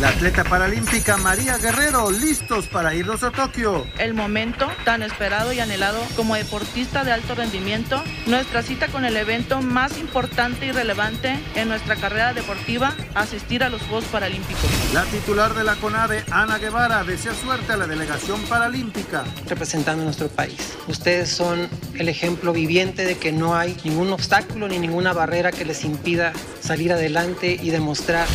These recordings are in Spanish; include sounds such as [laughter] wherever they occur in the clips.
La atleta paralímpica María Guerrero, listos para irnos a Tokio. El momento tan esperado y anhelado como deportista de alto rendimiento, nuestra cita con el evento más importante y relevante en nuestra carrera deportiva, asistir a los Juegos Paralímpicos. La titular de la CONADE, Ana Guevara, desea suerte a la delegación paralímpica. Representando a nuestro país. Ustedes son el ejemplo viviente de que no hay ningún obstáculo ni ninguna barrera que les impida salir adelante y demostrar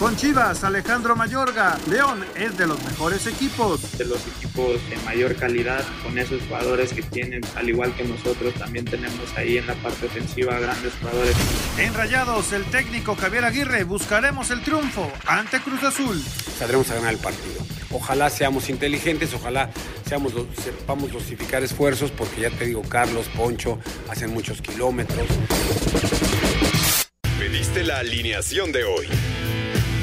con Chivas, Alejandro Mayorga, León es de los mejores equipos. De los equipos de mayor calidad, con esos jugadores que tienen, al igual que nosotros, también tenemos ahí en la parte ofensiva grandes jugadores. En Rayados, el técnico Javier Aguirre, buscaremos el triunfo ante Cruz Azul. Saldremos a ganar el partido. Ojalá seamos inteligentes, ojalá seamos, sepamos dosificar esfuerzos, porque ya te digo, Carlos, Poncho, hacen muchos kilómetros. Pediste la alineación de hoy.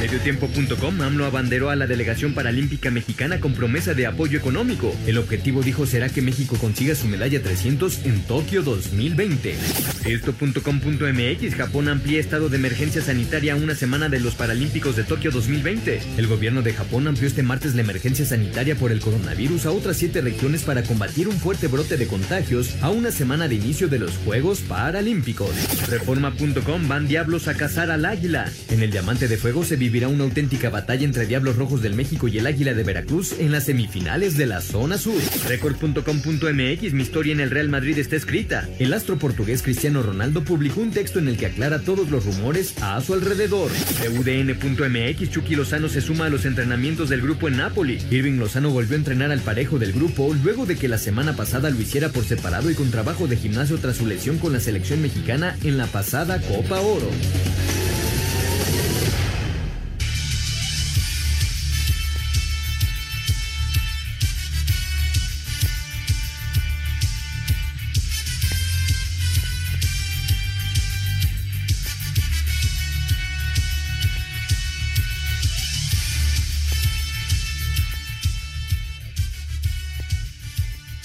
Mediotiempo.com AMLO abanderó a la delegación paralímpica mexicana con promesa de apoyo económico. El objetivo dijo será que México consiga su medalla 300 en Tokio 2020. Esto.com.mx Japón amplía estado de emergencia sanitaria una semana de los Paralímpicos de Tokio 2020. El gobierno de Japón amplió este martes la emergencia sanitaria por el coronavirus a otras siete regiones para combatir un fuerte brote de contagios a una semana de inicio de los Juegos Paralímpicos. Reforma.com van diablos a cazar al águila. En el Diamante de Fuego se vivirá una auténtica batalla entre Diablos Rojos del México y el Águila de Veracruz en las semifinales de la zona sur. Record.com.mx, mi historia en el Real Madrid está escrita. El astro portugués Cristiano Ronaldo publicó un texto en el que aclara todos los rumores a su alrededor. UDN.mx, Chucky Lozano se suma a los entrenamientos del grupo en Napoli. Irving Lozano volvió a entrenar al parejo del grupo luego de que la semana pasada lo hiciera por separado y con trabajo de gimnasio tras su lesión con la selección mexicana en la pasada Copa Oro.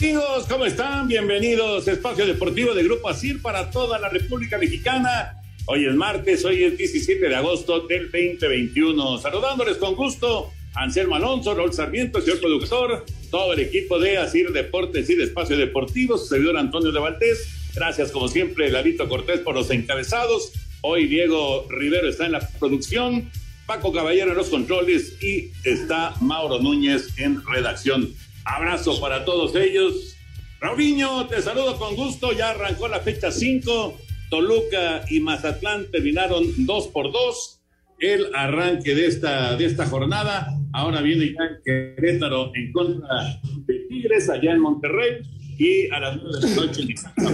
Amigos, ¿cómo están? Bienvenidos a Espacio Deportivo de Grupo ASIR para toda la República Mexicana. Hoy es martes, hoy es 17 de agosto del 2021. Saludándoles con gusto, Anselmo Alonso, Raúl Sarmiento, señor productor, todo el equipo de ASIR Deportes y de Espacio Deportivo, su servidor Antonio de Valdés. Gracias, como siempre, Lavito Cortés por los encabezados. Hoy Diego Rivero está en la producción, Paco Caballero en los controles y está Mauro Núñez en redacción. Abrazo para todos ellos. Raulinho, te saludo con gusto. Ya arrancó la fecha 5. Toluca y Mazatlán terminaron 2 por 2. El arranque de esta, de esta jornada. Ahora viene ya Querétaro en contra de Tigres allá en Monterrey. Y a las 9 de la noche,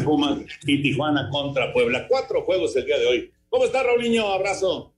Pumas y Tijuana contra Puebla. Cuatro juegos el día de hoy. ¿Cómo está, Raulinho? Abrazo.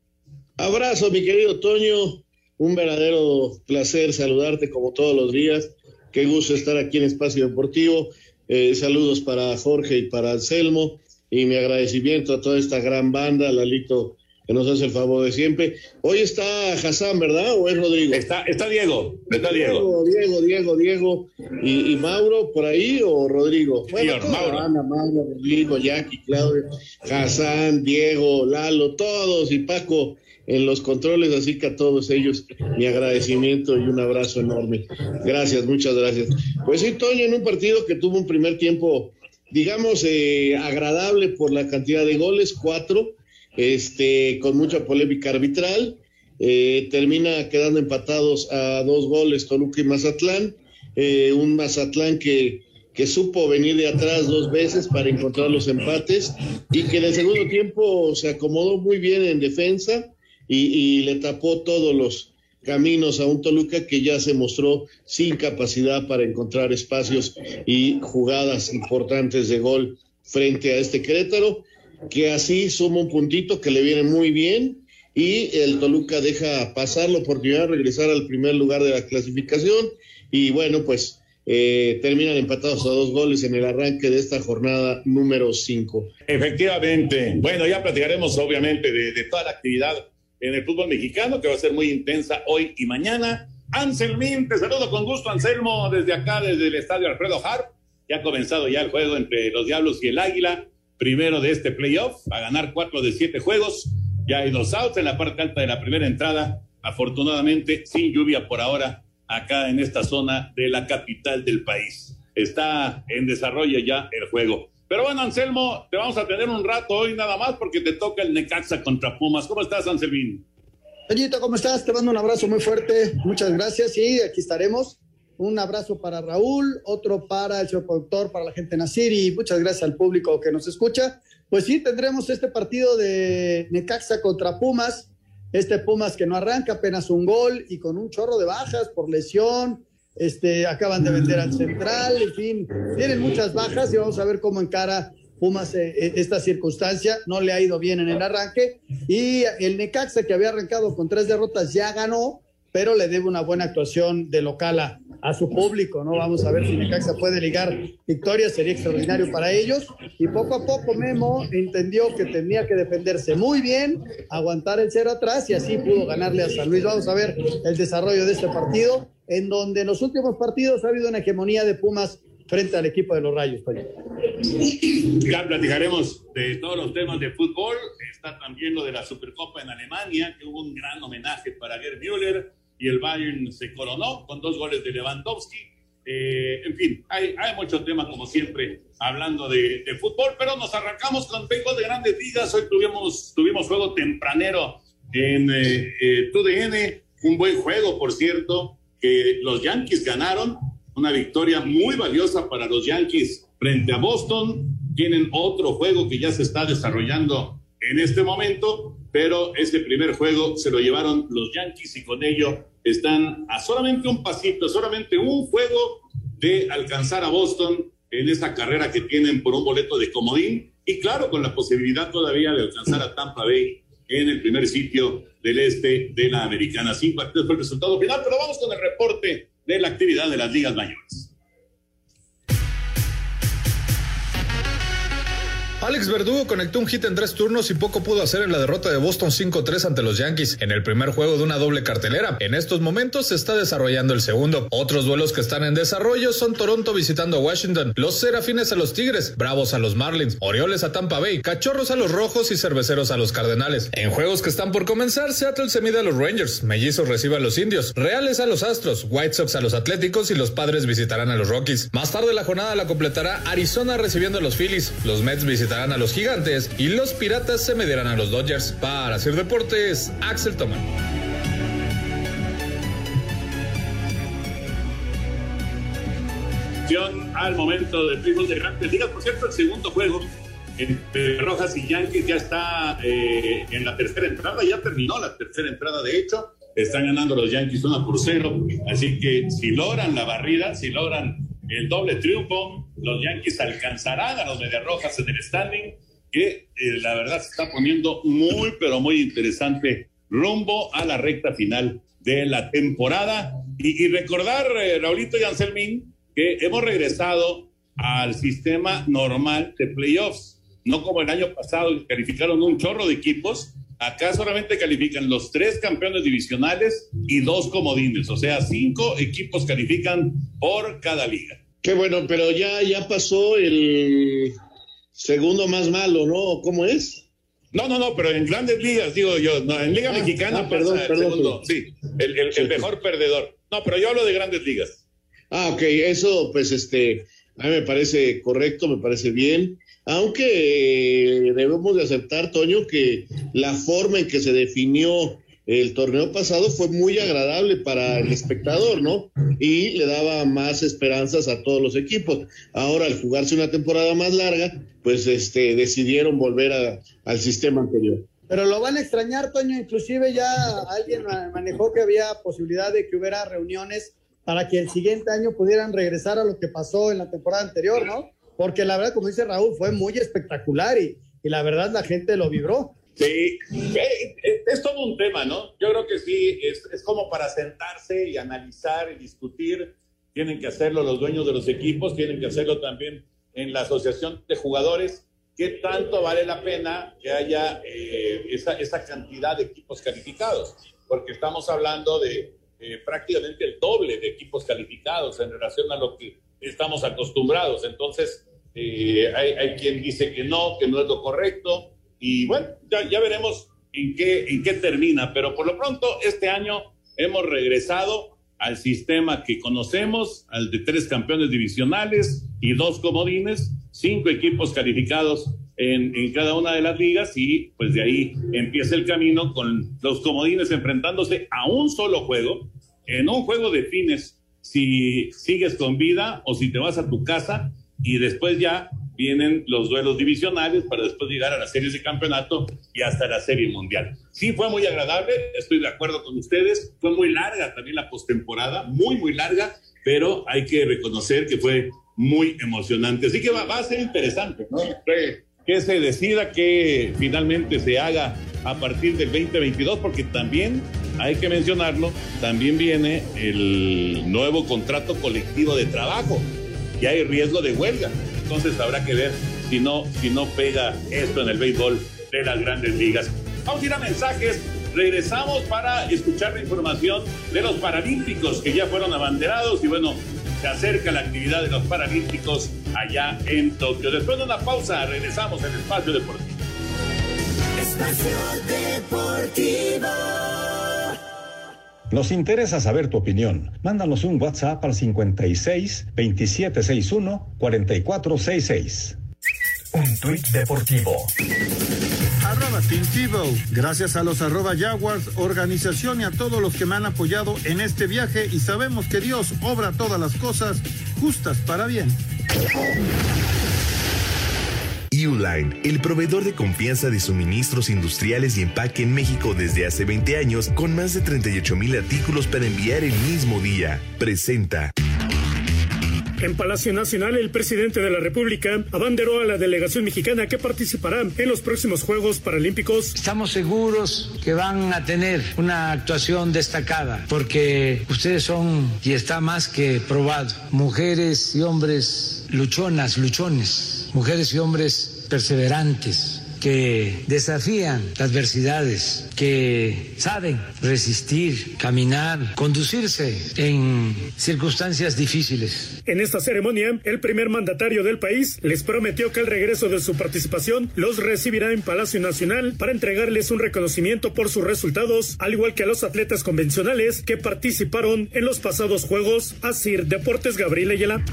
Abrazo, mi querido Toño. Un verdadero placer saludarte como todos los días Qué gusto estar aquí en Espacio Deportivo. Eh, saludos para Jorge y para Anselmo y mi agradecimiento a toda esta gran banda, Lalito, que nos hace el favor de siempre. Hoy está Hassan, ¿verdad? ¿O es Rodrigo? Está, está Diego, está Diego. Diego, Diego, Diego, ¿Y, Mauro por ahí o Rodrigo? Bueno, Mauro. Ana, Mauro, Rodrigo, Jackie, Claudio, Hassan, Diego, Lalo, todos y Paco en los controles, así que a todos ellos mi agradecimiento y un abrazo enorme. Gracias, muchas gracias. Pues sí, Toño, en un partido que tuvo un primer tiempo, digamos, eh, agradable por la cantidad de goles, cuatro, este, con mucha polémica arbitral, eh, termina quedando empatados a dos goles Toluca y Mazatlán, eh, un Mazatlán que que supo venir de atrás dos veces para encontrar los empates y que en el segundo tiempo se acomodó muy bien en defensa y, le tapó todos los caminos a un Toluca que ya se mostró sin capacidad para encontrar espacios y jugadas importantes de gol frente a este Querétaro, que así suma un puntito que le viene muy bien y el Toluca deja pasar la oportunidad de regresar al primer lugar de la clasificación y bueno, pues eh, terminan empatados a dos goles en el arranque de esta jornada número 5. Efectivamente. Bueno, ya platicaremos obviamente de, toda la actividad en el fútbol mexicano que va a ser muy intensa hoy y mañana. Anselmín, te saludo con gusto, Anselmo, desde acá, desde el estadio Alfredo Harp. Ya ha comenzado ya el juego entre los Diablos y el Águila, primero de este playoff, a ganar cuatro de siete juegos. Ya hay dos outs en la parte alta de la primera entrada, afortunadamente sin lluvia por ahora acá en esta zona de la capital del país. Está en desarrollo ya el juego. Pero bueno, Anselmo, te vamos a tener un rato hoy nada más porque te toca el Necaxa contra Pumas. ¿Cómo estás, Anselmín? Toñito, ¿cómo estás? Te mando un abrazo muy fuerte. Muchas gracias. Sí, aquí estaremos. Un abrazo para Raúl, otro para el señor productor, para la gente de Nacir y muchas gracias al público que nos escucha. Pues sí, tendremos este partido de Necaxa contra Pumas. Este Pumas que no arranca, apenas un gol y con un chorro de bajas por lesión. Este, acaban de vender al central, en fin, tienen muchas bajas y vamos a ver cómo encara Pumas eh, esta circunstancia. No le ha ido bien en el arranque. Y el Necaxa, que había arrancado con tres derrotas, ya ganó, pero le debe una buena actuación de local a, a su público, ¿no? Vamos a ver si Necaxa puede ligar victorias, sería extraordinario para ellos. Y poco a poco Memo entendió que tenía que defenderse muy bien, aguantar el cero atrás y así pudo ganarle a San Luis. Vamos a ver el desarrollo de este partido, en donde en los últimos partidos ha habido una hegemonía de Pumas frente al equipo de los Rayos. Ya platicaremos de todos los temas de fútbol. Está también lo de la Supercopa en Alemania, que hubo un gran homenaje para Gerd Müller y el Bayern se coronó con dos goles de Lewandowski. Eh, en fin, hay, hay muchos temas como siempre hablando de, de, fútbol, pero nos arrancamos con béisbol de grandes ligas. Hoy tuvimos, tuvimos juego tempranero en eh, eh, TUDN, un buen juego, por cierto, que los Yankees ganaron, una victoria muy valiosa para los Yankees frente a Boston. Tienen otro juego que ya se está desarrollando en este momento, pero ese primer juego se lo llevaron los Yankees y con ello están a solamente un pasito, solamente un juego de alcanzar a Boston en esa carrera que tienen por un boleto de comodín y claro, con la posibilidad todavía de alcanzar a Tampa Bay en el primer sitio del este de la americana. Sin partidos fue el resultado final, pero vamos con el reporte de la actividad de las ligas mayores. Alex Verdugo conectó un hit en tres turnos y poco pudo hacer en la derrota de Boston 5-3 ante los Yankees en el primer juego de una doble cartelera. En estos momentos se está desarrollando el segundo. Otros duelos que están en desarrollo son Toronto visitando a Washington, los Serafines a los Tigres, Bravos a los Marlins, Orioles a Tampa Bay, Cachorros a los Rojos y Cerveceros a los Cardenales. En juegos que están por comenzar, Seattle se mide a los Rangers, Mellizos recibe a los Indios, Reales a los Astros, White Sox a los Atléticos y los Padres visitarán a los Rockies. Más tarde la jornada la completará Arizona recibiendo a los Phillies, los Mets visitarán a los Gigantes y los Piratas se medirán a los Dodgers. Para hacer deportes, Axel Toman. Al momento del fútbol de grandes ligas, por cierto, el segundo juego entre Rojas y Yankees ya está eh, en la tercera entrada, ya terminó la tercera entrada, de hecho, están ganando los Yankees 1 por 0, así que si logran la barrida, si logran el doble triunfo, los Yankees alcanzarán a los Rojas en el standing, que eh, la verdad se está poniendo muy, pero muy interesante rumbo a la recta final de la temporada. Y, y recordar, eh, Raulito y Anselmín, que hemos regresado al sistema normal de playoffs, no como el año pasado, que calificaron un chorro de equipos. Acá solamente califican los tres campeones divisionales y dos comodines, o sea, cinco equipos califican por cada liga. Qué bueno, pero ya, ya pasó el segundo más malo, ¿no? ¿Cómo es? No, no, no, pero en grandes ligas, digo yo, no, en Liga Ah, Mexicana ah, perdón, pasa el perdón, segundo, sí, el, el- el mejor perdedor. No, pero yo hablo de grandes ligas. Ah, ok, eso pues este, a mí me parece correcto, me parece bien, aunque eh, debemos de aceptar, Toño, que la forma en que se definió el torneo pasado fue muy agradable para el espectador, ¿no? Y le daba más esperanzas a todos los equipos. Ahora, al jugarse una temporada más larga, pues este, decidieron volver a- al sistema anterior. Pero lo van a extrañar, Toño. Inclusive ya alguien ma- manejó que había posibilidad de que hubiera reuniones para que el siguiente año pudieran regresar a lo que pasó en la temporada anterior, ¿no? porque la verdad, como dice Raúl, fue muy espectacular y, y la verdad la gente lo vibró. Sí, eh, eh, es todo un tema, ¿no? Yo creo que sí, es, es como para sentarse y analizar y discutir. Tienen que hacerlo los dueños de los equipos, tienen que hacerlo también en la asociación de jugadores. ¿Qué tanto vale la pena que haya eh, esa, esa cantidad de equipos calificados? Porque estamos hablando de prácticamente el doble de equipos calificados en relación a lo que estamos acostumbrados. Entonces, hay, hay quien dice que no, que no es lo correcto y bueno, ya, ya veremos en qué, en qué termina, pero por lo pronto este año hemos regresado al sistema que conocemos, al de tres campeones divisionales y dos comodines, cinco equipos calificados en, en, cada una de las ligas y pues de ahí empieza el camino con los comodines enfrentándose a un solo juego. En un juego defines si sigues con vida o si te vas a tu casa y después ya vienen los duelos divisionales para después llegar a las series de campeonato y hasta la serie mundial. Sí, fue muy agradable, estoy de acuerdo con ustedes, fue muy larga también la postemporada, muy, muy larga, pero hay que reconocer que fue muy emocionante. Así que va, va a ser interesante, ¿no? Que se decida que finalmente se haga a partir del 2022, porque también hay que mencionarlo, también viene el nuevo contrato colectivo de trabajo y hay riesgo de huelga entonces habrá que ver si no, si no pega esto en el béisbol de las grandes ligas. Vamos a ir a mensajes. Regresamos para escuchar la información de los Paralímpicos que ya fueron abanderados y bueno, se acerca la actividad de los Paralímpicos allá en Tokio. Después de una pausa, regresamos al Espacio Deportivo. Espacio Deportivo. Nos interesa saber tu opinión. Mándanos un WhatsApp al 56 2761 4466. Un tuit deportivo. Arroba Tintivo. Gracias a los arroba Jaguars, organización y a todos los que me han apoyado en este viaje y sabemos que Dios obra todas las cosas justas para bien. Uline, el proveedor de confianza de suministros industriales y empaque en México desde hace 20 años, con más de 38 mil artículos para enviar el mismo día, presenta. En Palacio Nacional, el presidente de la República abanderó a la delegación mexicana que participará en los próximos Juegos Paralímpicos. Estamos seguros que van a tener una actuación destacada, porque ustedes son, y está más que probado, mujeres y hombres luchonas, luchones, mujeres y hombres perseverantes que desafían adversidades, que saben resistir, caminar, conducirse en circunstancias difíciles. En esta ceremonia, el primer mandatario del país les prometió que al regreso de su participación los recibirá en Palacio Nacional para entregarles un reconocimiento por sus resultados, al igual que a los atletas convencionales que participaron en los pasados Juegos. Asir Deportes Gabriel Ayala.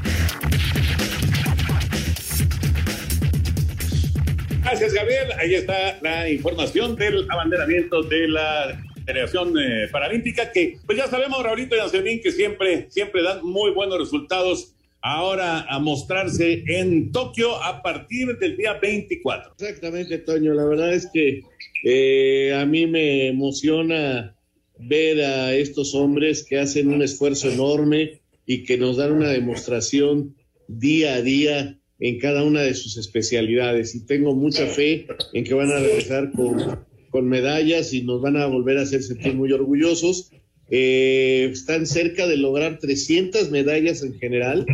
Gracias, Gabriel. Ahí está la información del abanderamiento de la Federación eh, Paralímpica, que pues ya sabemos, Raulito y Anselmín, que siempre, siempre dan muy buenos resultados. Ahora a mostrarse en Tokio a partir del día 24. Exactamente, Toño. La verdad es que eh, a mí me emociona ver a estos hombres que hacen un esfuerzo enorme y que nos dan una demostración día a día en cada una de sus especialidades y tengo mucha fe en que van a regresar con, con medallas y nos van a volver a hacer sentir muy orgullosos. Eh, están cerca de lograr 300 medallas en general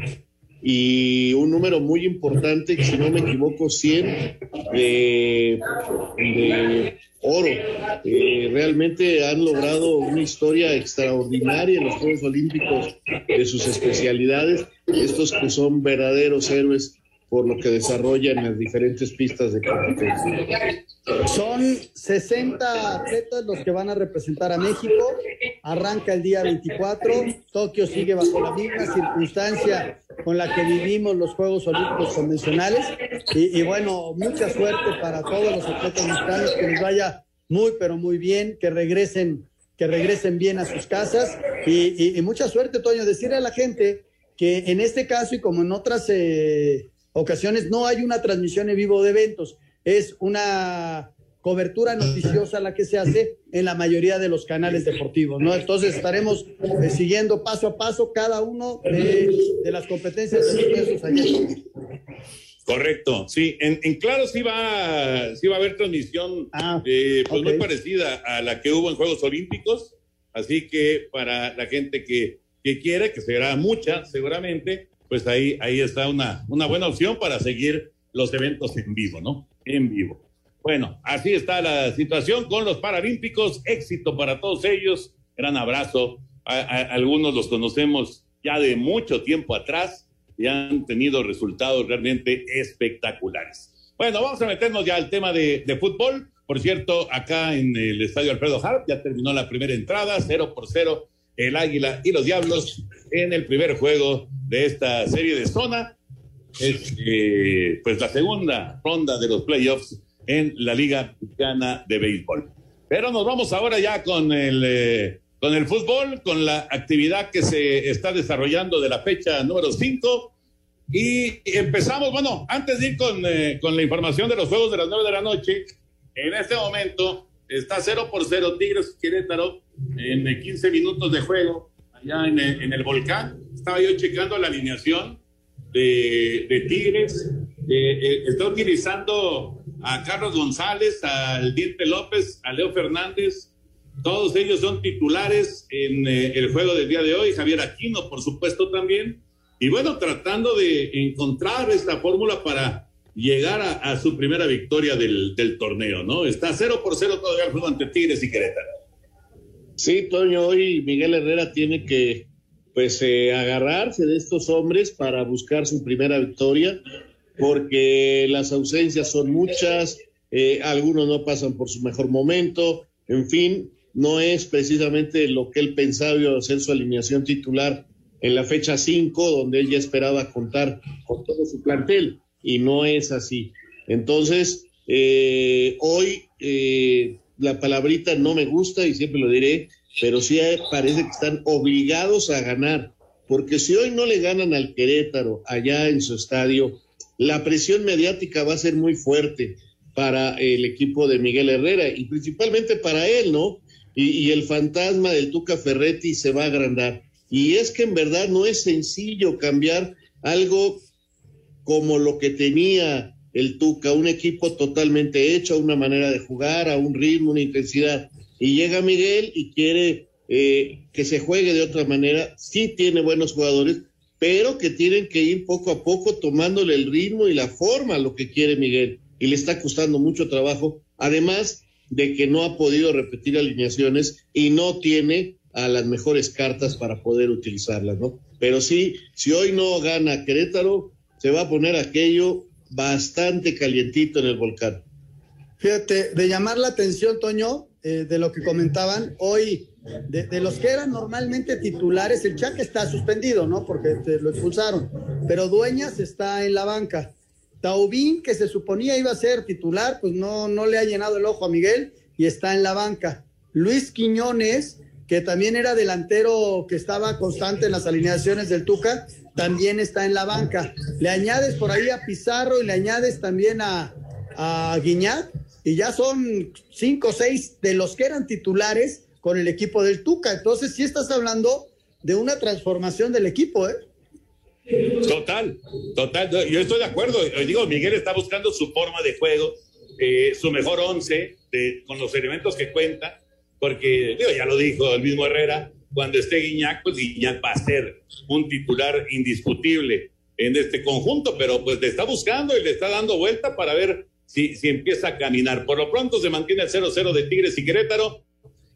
y un número muy importante, si no me equivoco, 100 de, de oro. Eh, realmente han logrado una historia extraordinaria en los Juegos Olímpicos de sus especialidades. Estos que son verdaderos héroes por lo que desarrollan en las diferentes pistas de competencia. Son 60 atletas los que van a representar a México. Arranca el día 24. Tokio sigue bajo la misma circunstancia con la que vivimos los Juegos Olímpicos convencionales. Y, bueno, mucha suerte para todos los atletas mexicanos, que les vaya muy, pero muy bien, que regresen, que regresen bien a sus casas. Y mucha suerte, Toño. Decirle a la gente que en este caso y como en otras... Eh, ocasiones no hay una transmisión en vivo de eventos, es una cobertura noticiosa la que se hace en la mayoría de los canales deportivos, ¿no? Entonces estaremos eh, siguiendo paso a paso cada uno de, de las competencias de esos allá. Correcto, sí. En, en claro sí va, sí va a haber transmisión Ah, eh, pues muy parecida a la que hubo en Juegos Olímpicos. Así que para la gente que, que quiere, que será mucha seguramente, pues ahí, ahí está una, una buena opción para seguir los eventos en vivo, ¿no? En vivo. Bueno, así está la situación con los Paralímpicos. Éxito para todos ellos. Gran abrazo. Algunos los conocemos ya de mucho tiempo atrás y han tenido resultados realmente espectaculares. Bueno, vamos a meternos ya al tema de, de fútbol. Por cierto, acá en el estadio Alfredo Harp ya terminó la primera entrada, cero por cero, el Águila y los Diablos en el primer juego de esta serie de zona. Es eh, pues la segunda ronda de los playoffs en la Liga Mexicana de Béisbol. Pero nos vamos ahora ya con el, eh, con el fútbol, con la actividad que se está desarrollando de la fecha número 5. Y empezamos, bueno, antes de ir con, eh, con la información de los juegos de las 9 de la noche, en este momento está 0 por 0 Tigres Querétaro en eh, 15 minutos de juego allá en el, en el volcán. Estaba yo checando la alineación de, de Tigres. Eh, eh, está utilizando a Carlos González, al Diente López, a Leo Fernández. Todos ellos son titulares en eh, el juego del día de hoy. Javier Aquino, por supuesto, también. Y bueno, tratando de encontrar esta fórmula para llegar a, su primera victoria del, torneo, ¿no? Está 0 por 0 todavía el juego ante Tigres y Querétaro. Sí, Toño, hoy Miguel Herrera tiene que pues eh, agarrarse de estos hombres para buscar su primera victoria, porque las ausencias son muchas, eh, algunos no pasan por su mejor momento, en fin, no es precisamente lo que él pensaba ser su alineación titular en la fecha 5, donde él ya esperaba contar con todo su plantel, y no es así. Entonces, eh, hoy eh, la palabrita no me gusta y siempre lo diré, pero sí parece que están obligados a ganar, porque si hoy no le ganan al Querétaro allá en su estadio, la presión mediática va a ser muy fuerte para el equipo de Miguel Herrera y principalmente para él, ¿no? Y, y el fantasma del Tuca Ferretti se va a agrandar. Y es que en verdad no es sencillo cambiar algo como lo que tenía el Tuca, un equipo totalmente hecho, una manera de jugar, a un ritmo, una intensidad. Y llega Miguel y quiere eh, que se juegue de otra manera. Sí tiene buenos jugadores, pero que tienen que ir poco a poco tomándole el ritmo y la forma a lo que quiere Miguel. Y le está costando mucho trabajo, además de que no ha podido repetir alineaciones y no tiene a las mejores cartas para poder utilizarlas, ¿no? Pero sí, si hoy no gana Querétaro, se va a poner aquello bastante calientito en el volcán. Fíjate, de llamar la atención, Toño, eh, de lo que comentaban, hoy, de, los que eran normalmente titulares, el Chac está suspendido, ¿no? Porque te lo expulsaron, pero Dueñas está en la banca. Taubín, que se suponía iba a ser titular, pues no, no le ha llenado el ojo a Miguel y está en la banca. Luis Quiñones, que también era delantero que estaba constante en las alineaciones del Tuca, también está en la banca. Le añades por ahí a Pizarro y le añades también a, a y ya son cinco o seis de los que eran titulares con el equipo del Tuca. Entonces, sí estás hablando de una transformación del equipo, ¿eh? Total, total. Yo estoy de acuerdo. Yo digo, Miguel está buscando su forma de juego, eh, su mejor once, con los elementos que cuenta, porque digo, ya lo dijo el mismo Herrera, cuando esté Guiñac, pues Guiñac va a ser un titular indiscutible en este conjunto, pero pues le está buscando y le está dando vuelta para ver si, si empieza a caminar. Por lo pronto se mantiene el 0-0 de Tigres y Querétaro.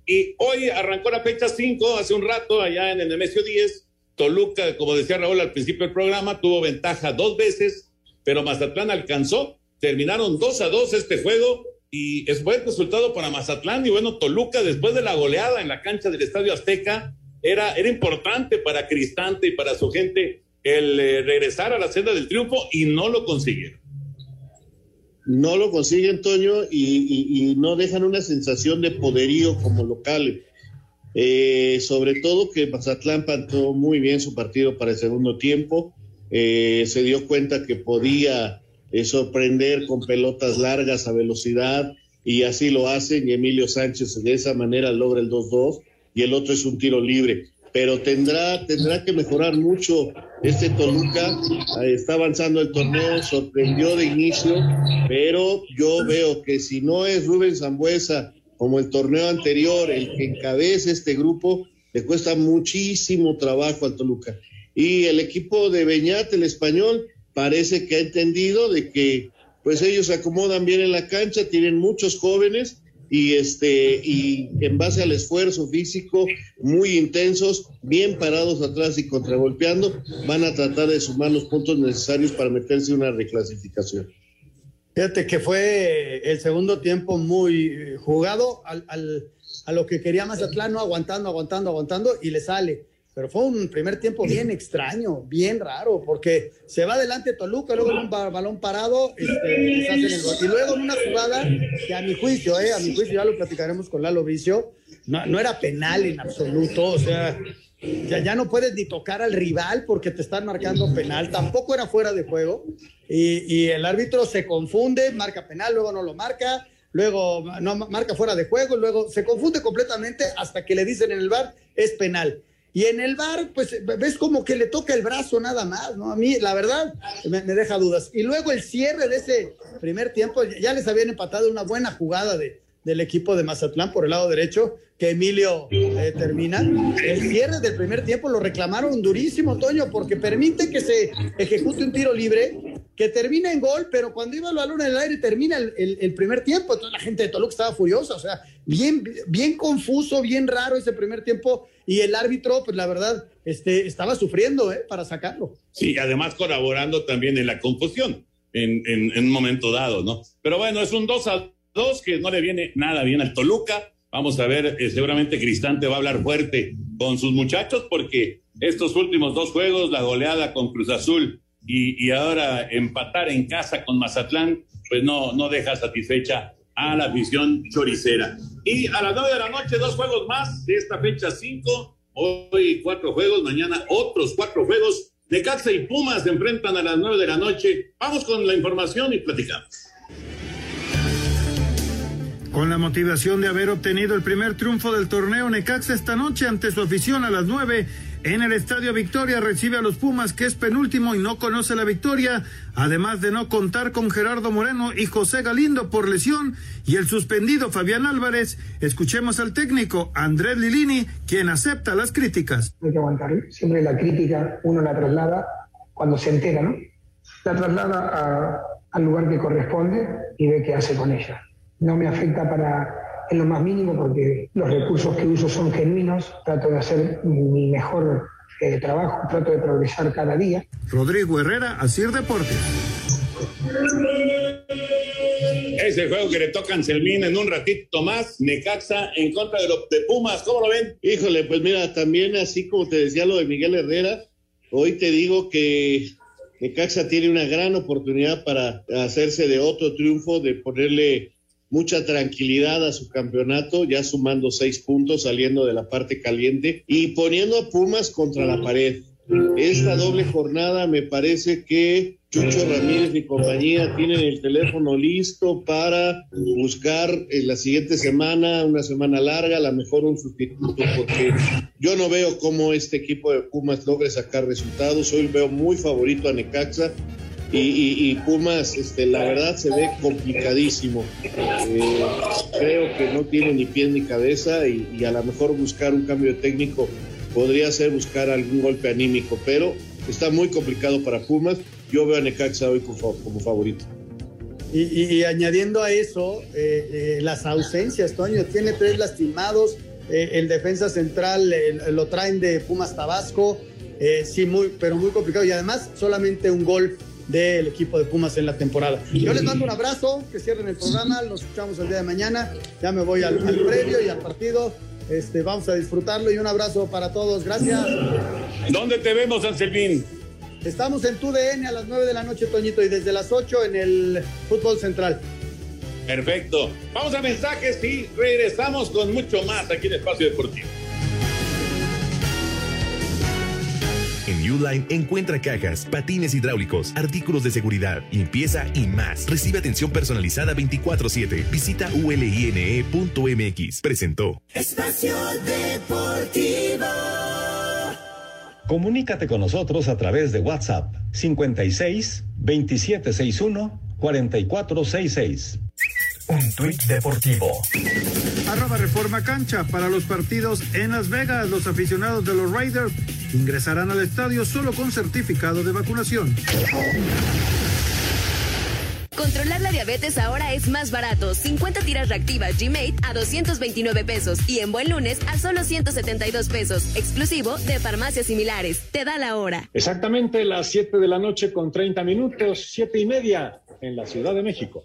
Y hoy arrancó la fecha 5, hace un rato, allá en el Nemesio 10. Toluca, como decía Raúl al principio del programa, tuvo ventaja dos veces, pero Mazatlán alcanzó. Terminaron 2 a 2 este juego y es buen resultado para Mazatlán. Y bueno, Toluca, después de la goleada en la cancha del Estadio Azteca, era, era importante para Cristante y para su gente el eh, regresar a la senda del triunfo y no lo consiguieron. No lo consiguen, Toño, y, no dejan una sensación de poderío como locales. Eh, sobre todo que Mazatlán plantó muy bien su partido para el segundo tiempo, eh, se dio cuenta que podía eh, sorprender con pelotas largas a velocidad y así lo hacen y Emilio Sánchez de esa manera logra el 2-2 y el otro es un tiro libre. pero tendrá, tendrá que mejorar mucho este Toluca. Está avanzando el torneo, sorprendió de inicio, pero yo veo que si no es Rubén Zambuesa como el torneo anterior, el que encabeza este grupo, le cuesta muchísimo trabajo al Toluca. Y el equipo de Beñat, el español, parece que ha entendido de que pues ellos se acomodan bien en la cancha, tienen muchos jóvenes y este y en base al esfuerzo físico muy intensos, bien parados atrás y contragolpeando, van a tratar de sumar los puntos necesarios para meterse en una reclasificación. Fíjate que fue el segundo tiempo muy eh, jugado al, al, a lo que quería Mazatlán, ¿no? aguantando, aguantando, aguantando y le sale pero fue un primer tiempo bien [laughs] extraño, bien raro, porque se va adelante Toluca, luego en un balón parado, este, hacen el gol. Y luego en una jugada que a mi juicio, eh, a mi juicio ya lo platicaremos con Lalo Vicio, no, no era penal en absoluto, o sea, ya, ya no puedes ni tocar al rival porque te están marcando penal, tampoco era fuera de juego, y, y el árbitro se confunde, marca penal, luego no lo marca, luego no marca fuera de juego, luego se confunde completamente hasta que le dicen en el bar es penal. Y en el bar, pues ves como que le toca el brazo nada más, ¿no? A mí, la verdad, me, deja dudas. Y luego el cierre de ese primer tiempo, ya les habían empatado una buena jugada de, del equipo de Mazatlán por el lado derecho, que Emilio eh, termina. El cierre del primer tiempo lo reclamaron durísimo, Toño, porque permite que se ejecute un tiro libre que termina en gol, pero cuando iba el balón en el aire termina el, primer tiempo. Entonces la gente de Toluca estaba furiosa, o sea, bien, bien confuso, bien raro ese primer tiempo. Y el árbitro, pues la verdad, este, estaba sufriendo ¿eh? para sacarlo. Sí, además colaborando también en la confusión en, en, un momento dado, ¿no? Pero bueno, es un 2 a 2 que no le viene nada bien al Toluca. Vamos a ver, eh, seguramente Cristante va a hablar fuerte con sus muchachos porque estos últimos dos juegos, la goleada con Cruz Azul y, ahora empatar en casa con Mazatlán, pues no, no deja satisfecha a la afición choricera. Y a las nueve de la noche, dos juegos más de esta fecha cinco. Hoy cuatro juegos, mañana otros cuatro juegos. Necaxa y Pumas se enfrentan a las nueve de la noche. Vamos con la información y platicamos. Con la motivación de haber obtenido el primer triunfo del torneo Necaxa esta noche ante su afición a las nueve, en el Estadio Victoria recibe a los Pumas, que es penúltimo y no conoce la victoria, además de no contar con Gerardo Moreno y José Galindo por lesión y el suspendido Fabián Álvarez. Escuchemos al técnico Andrés Lilini, quien acepta las críticas. Hay que aguantar, siempre la crítica uno la traslada cuando se entera, ¿no? La traslada al lugar que corresponde y ve qué hace con ella no me afecta para en lo más mínimo porque los recursos que uso son genuinos, trato de hacer mi mejor eh, trabajo, trato de progresar cada día. Rodrigo Herrera, Asir Deportes. Ese juego que le toca a Anselmín en un ratito más, Necaxa en contra de los de Pumas, ¿cómo lo ven? Híjole, pues mira, también así como te decía lo de Miguel Herrera, hoy te digo que Necaxa tiene una gran oportunidad para hacerse de otro triunfo, de ponerle mucha tranquilidad a su campeonato, ya sumando seis puntos, saliendo de la parte caliente y poniendo a Pumas contra la pared. Esta doble jornada me parece que Chucho Ramírez y compañía tienen el teléfono listo para buscar en la siguiente semana, una semana larga, a lo mejor un sustituto, porque yo no veo cómo este equipo de Pumas logre sacar resultados. Hoy veo muy favorito a Necaxa y, Pumas, este, la verdad se ve complicadísimo. Eh, creo que no tiene ni pie ni cabeza y, a lo mejor buscar un cambio de técnico podría ser buscar algún golpe anímico, pero está muy complicado para Pumas. Yo veo a Necaxa hoy como, favorito. Y, añadiendo a eso, eh, eh, las ausencias, Toño, tiene tres lastimados, el defensa central lo traen de Pumas Tabasco, sí, muy, pero muy complicado. Y además, solamente un gol del equipo de Pumas en la temporada. Yo les mando un abrazo, que cierren el programa, nos escuchamos el día de mañana, ya me voy al, previo y al partido. Este, vamos a disfrutarlo y un abrazo para todos. Gracias. ¿Dónde te vemos, Anselmín? Estamos en TUDN a las 9 de la noche, Toñito, y desde las 8 en el Fútbol Central. Perfecto. Vamos a mensajes y regresamos con mucho más aquí en Espacio Deportivo. En Uline encuentra cajas, patines hidráulicos, artículos de seguridad, limpieza y más. Recibe atención personalizada 24-7. Visita uline.mx. Presentó. Espacio Deportivo. Comunícate con nosotros a través de WhatsApp 56 2761 4466. Un tuit deportivo. Arroba Reforma Cancha. Para los partidos en Las Vegas, los aficionados de los Raiders ingresarán al estadio solo con certificado de vacunación. Controlar la diabetes ahora es más barato. 50 tiras reactivas G-Mate a 229 pesos y en buen lunes a solo 172 pesos. Exclusivo de farmacias similares. Te da la hora. Exactamente las 7 de la noche con 30 minutos, 7 y media en la Ciudad de México.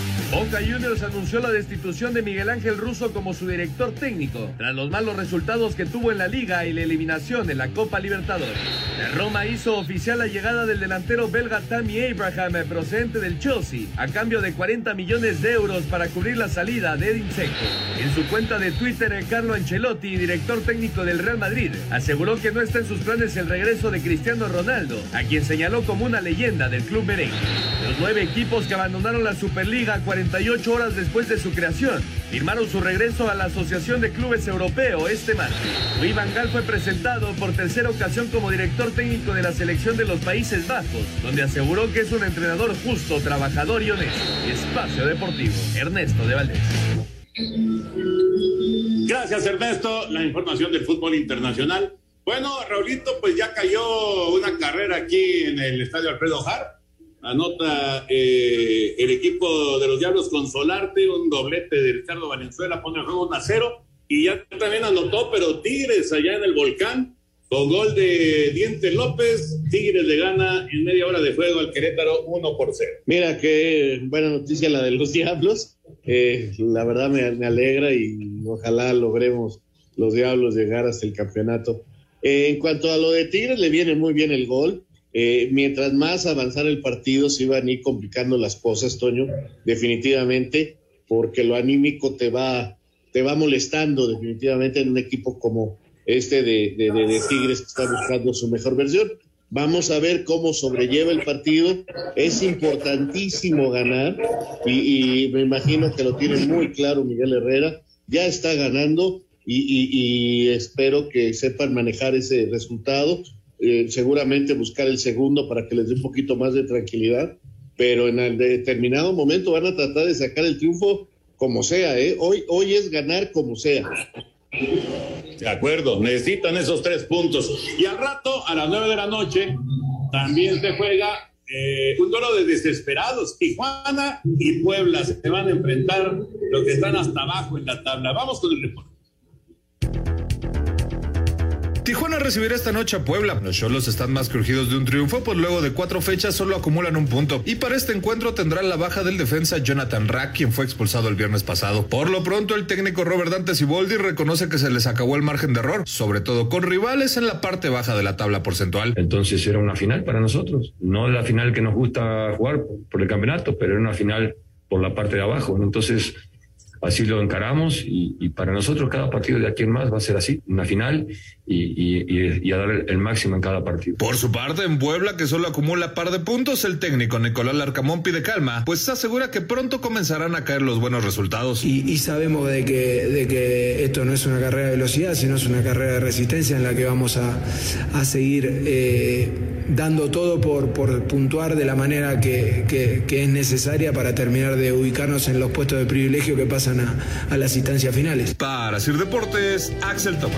Boca Juniors anunció la destitución de Miguel Ángel Russo como su director técnico, tras los malos resultados que tuvo en la liga y la eliminación en la Copa Libertadores. Roma hizo oficial la llegada del delantero belga Tammy Abraham, procedente del Chelsea, a cambio de 40 millones de euros para cubrir la salida de Edin Seco. En su cuenta de Twitter, Carlo Ancelotti, director técnico del Real Madrid, aseguró que no está en sus planes el regreso de Cristiano Ronaldo, a quien señaló como una leyenda del club merengue. Los nueve equipos que abandonaron la Superliga 48 horas después de su creación firmaron su regreso a la Asociación de Clubes Europeo este martes. Luis Van Gaal fue presentado por tercera ocasión como director técnico de la selección de los Países Bajos, donde aseguró que es un entrenador justo, trabajador y honesto. Espacio Deportivo, Ernesto de Valdés. Gracias, Ernesto. La información del fútbol internacional. Bueno, Raulito, pues ya cayó una carrera aquí en el estadio Alfredo Har. Anota eh, el equipo de los Diablos con Solarte, un doblete de Ricardo Valenzuela, pone el juego 1 a 0. Y ya también anotó, pero Tigres allá en el volcán, con gol de Diente López, Tigres le gana en media hora de juego al Querétaro 1 por 0. Mira qué buena noticia la de los Diablos. Eh, la verdad me, me, alegra y ojalá logremos los Diablos llegar hasta el campeonato. Eh, en cuanto a lo de Tigres, le viene muy bien el gol. Eh, mientras más avanzara el partido, se iban a ir complicando las cosas, Toño, definitivamente, porque lo anímico te va, te va molestando definitivamente en un equipo como este de, de, Tigres que está buscando su mejor versión. Vamos a ver cómo sobrelleva el partido. Es importantísimo ganar y, me imagino que lo tiene muy claro Miguel Herrera. Ya está ganando y espero que sepan manejar ese resultado. Eh, seguramente buscar el segundo para que les dé un poquito más de tranquilidad, pero en el determinado momento van a tratar de sacar el triunfo como sea. ¿eh? Hoy, hoy es ganar como sea. De acuerdo, necesitan esos tres puntos. Y al rato, a las nueve de la noche, también se juega eh, un duelo de desesperados. Tijuana y Puebla se van a enfrentar los que están hasta abajo en la tabla. Vamos con el reporte. Tijuana recibirá esta noche a Puebla. Los Cholos están más crujidos de un triunfo, pues luego de cuatro fechas solo acumulan un punto. Y para este encuentro tendrán la baja del defensa Jonathan Rack, quien fue expulsado el viernes pasado. Por lo pronto, el técnico Robert Dante Siboldi reconoce que se les acabó el margen de error, sobre todo con rivales en la parte baja de la tabla porcentual. Entonces era una final para nosotros. No la final que nos gusta jugar por el campeonato, pero era una final por la parte de abajo. Entonces así lo encaramos y, y, para nosotros cada partido de aquí en más va a ser así, una final y, y, y, a dar el, el, máximo en cada partido. Por su parte, en Puebla, que solo acumula par de puntos, el técnico Nicolás Larcamón pide calma, pues asegura que pronto comenzarán a caer los buenos resultados. Y, sabemos de que, de que esto no es una carrera de velocidad, sino es una carrera de resistencia en la que vamos a, a seguir eh, dando todo por, por puntuar de la manera que, que, que es necesaria para terminar de ubicarnos en los puestos de privilegio que pasan a, a, las instancias finales. Para Sir Deportes, Axel Tomás.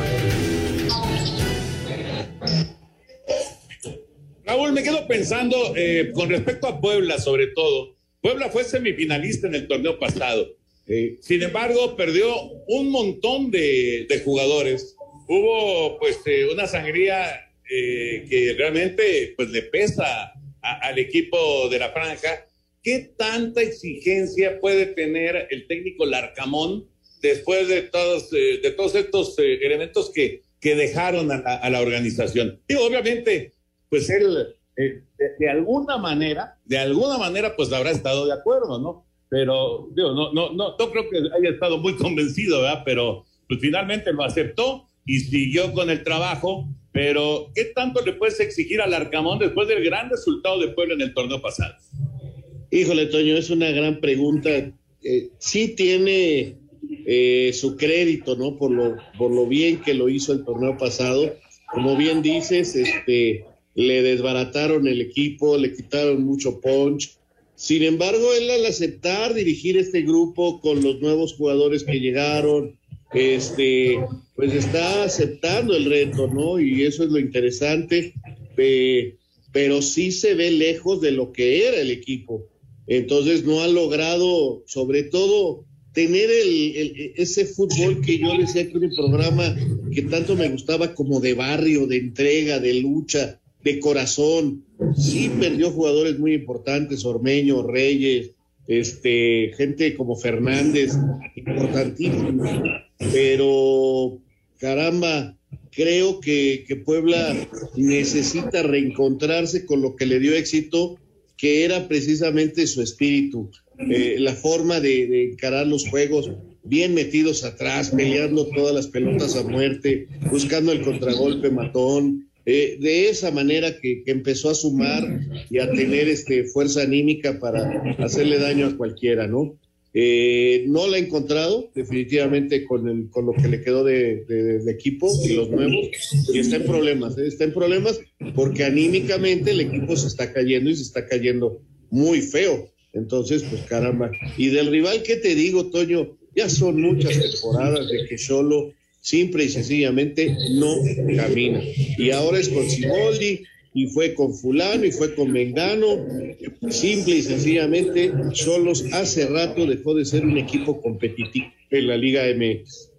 Raúl, me quedo pensando eh, con respecto a Puebla, sobre todo. Puebla fue semifinalista en el torneo pasado. Eh, sin embargo, perdió un montón de, de jugadores. Hubo, pues, eh, una sangría que realmente, pues, le pesa a, al equipo de la franja ¿qué tanta exigencia puede tener el técnico Larcamón después de todos, eh, de todos estos eh, elementos que, que dejaron a la, organización? Y obviamente, pues él, eh, de, de, alguna manera, de alguna manera, pues habrá estado de acuerdo, ¿no? Pero, digo, no, no, no, no creo que haya estado muy convencido, ¿verdad? Pero, pues finalmente lo aceptó y siguió con el trabajo. Pero, ¿qué tanto le puedes exigir al Arcamón después del gran resultado de Puebla en el torneo pasado? Híjole, Toño, es una gran pregunta. Eh, sí tiene eh, su crédito, ¿no? Por lo, por lo bien que lo hizo el torneo pasado. Como bien dices, este, le desbarataron el equipo, le quitaron mucho punch. Sin embargo, él al aceptar dirigir este grupo con los nuevos jugadores que llegaron, este, pues está aceptando el reto, ¿no? Y eso es lo interesante, pero sí se ve lejos de lo que era el equipo. Entonces no ha logrado, sobre todo, tener el, ese fútbol que yo decía que era un programa que tanto me gustaba como de barrio, de entrega, de lucha, de corazón. Sí perdió jugadores muy importantes, Ormeño, Reyes, este, gente como Fernández, importantísimo. Pero caramba, creo que, que Puebla necesita reencontrarse con lo que le dio éxito, que era precisamente su espíritu eh, la forma de, encarar los juegos bien metidos atrás, peleando todas las pelotas a muerte, buscando el contragolpe matón, eh, de esa manera que, empezó a sumar y a tener este, fuerza anímica para hacerle daño a cualquiera, ¿no? Eh, no la ha encontrado definitivamente con, el, con lo que le quedó de, equipo y los nuevos y está en problemas, está en problemas porque anímicamente el equipo se está cayendo y se está cayendo muy feo. Entonces, pues caramba. Y del rival, ¿qué te digo, Toño? Ya son muchas temporadas de que solo simple y sencillamente no camina. Y ahora es con Siboldi, y fue con fulano, y fue con Mengano. Simple y sencillamente, Solos hace rato dejó de ser un equipo competitivo en la Liga MX.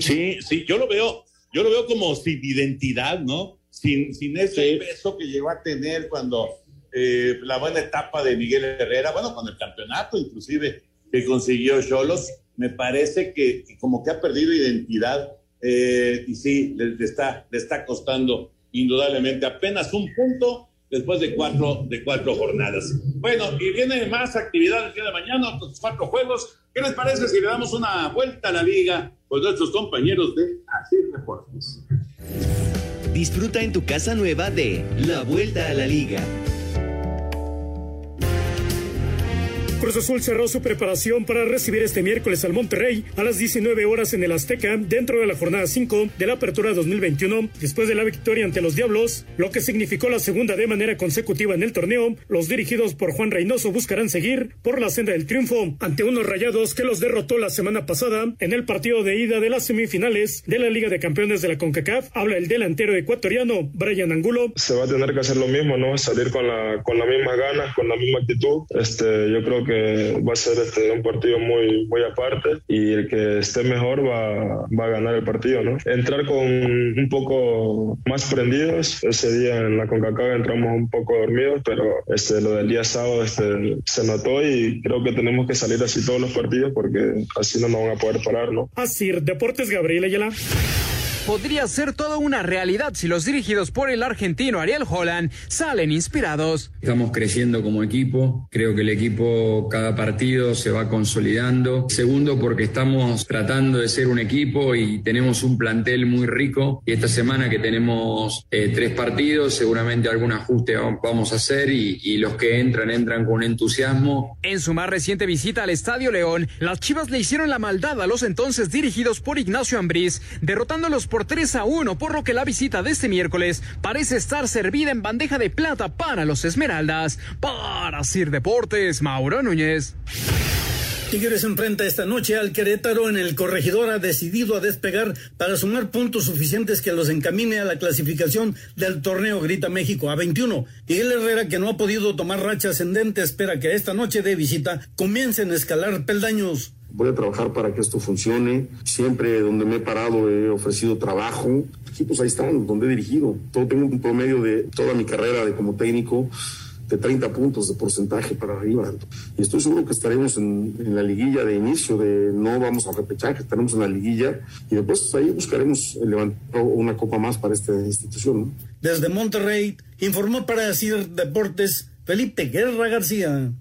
Sí, sí, yo lo veo, yo lo veo como sin identidad, ¿no? Sin, sin ese peso que llegó a tener cuando eh, la buena etapa de Miguel Herrera, bueno, con el campeonato inclusive que consiguió Cholos, me parece que, como que ha perdido identidad eh, y sí, le, está, le está costando indudablemente apenas un punto después de cuatro, de cuatro jornadas. Bueno, y viene más actividad el día de mañana, otros cuatro juegos. ¿Qué les parece si le damos una vuelta a la liga con nuestros compañeros de Así Deportes? Disfruta en tu casa nueva de La Vuelta a la Liga Cruz Azul cerró su preparación para recibir este miércoles al Monterrey a las 19 horas en el Azteca dentro de la jornada 5 de la Apertura 2021 después de la victoria ante los Diablos, lo que significó la segunda de manera consecutiva en el torneo. Los dirigidos por Juan Reynoso buscarán seguir por la senda del triunfo ante unos Rayados que los derrotó la semana pasada en el partido de ida de las semifinales de la Liga de Campeones de la CONCACAF. Habla el delantero ecuatoriano Brian Angulo. Se va a tener que hacer lo mismo, ¿no? Salir con la con la misma ganas, con la misma actitud. Este, yo creo que va a ser este, un partido muy, muy aparte y el que esté mejor va, va a ganar el partido, ¿no? Entrar con un poco más prendidos, ese día en la CONCACAF entramos un poco dormidos, pero este, lo del día sábado este, se notó y creo que tenemos que salir así todos los partidos porque así no nos van a poder parar, ¿no? Así, Deportes Gabriel Ayala podría ser toda una realidad si los dirigidos por el argentino Ariel Holland salen inspirados. Estamos creciendo como equipo, creo que el equipo cada partido se va consolidando. Segundo, porque estamos tratando de ser un equipo y tenemos un plantel muy rico y esta semana que tenemos eh, tres partidos, seguramente algún ajuste vamos a hacer y, y los que entran entran con entusiasmo. En su más reciente visita al Estadio León, las Chivas le hicieron la maldad a los entonces dirigidos por Ignacio Ambriz, derrotándolos por 3 a 1, por lo que la visita de este miércoles parece estar servida en bandeja de plata para los Esmeraldas. Para Sir Deportes, Mauro Núñez. Tigres enfrenta esta noche al Querétaro en el corregidor ha decidido a despegar para sumar puntos suficientes que los encamine a la clasificación del torneo Grita México a 21. Miguel Herrera que no ha podido tomar racha ascendente espera que esta noche de visita comiencen a escalar peldaños voy a trabajar para que esto funcione. Siempre donde me he parado he ofrecido trabajo. Sí, pues ahí están, donde he dirigido. Todo, tengo un promedio de toda mi carrera de como técnico de 30 puntos de porcentaje para arriba. Y estoy seguro que estaremos en, la liguilla de inicio, de no vamos a repechar, que estaremos en la liguilla y después ahí buscaremos levantar una copa más para esta institución. Desde Monterrey, informó para decir Deportes Felipe Guerra García.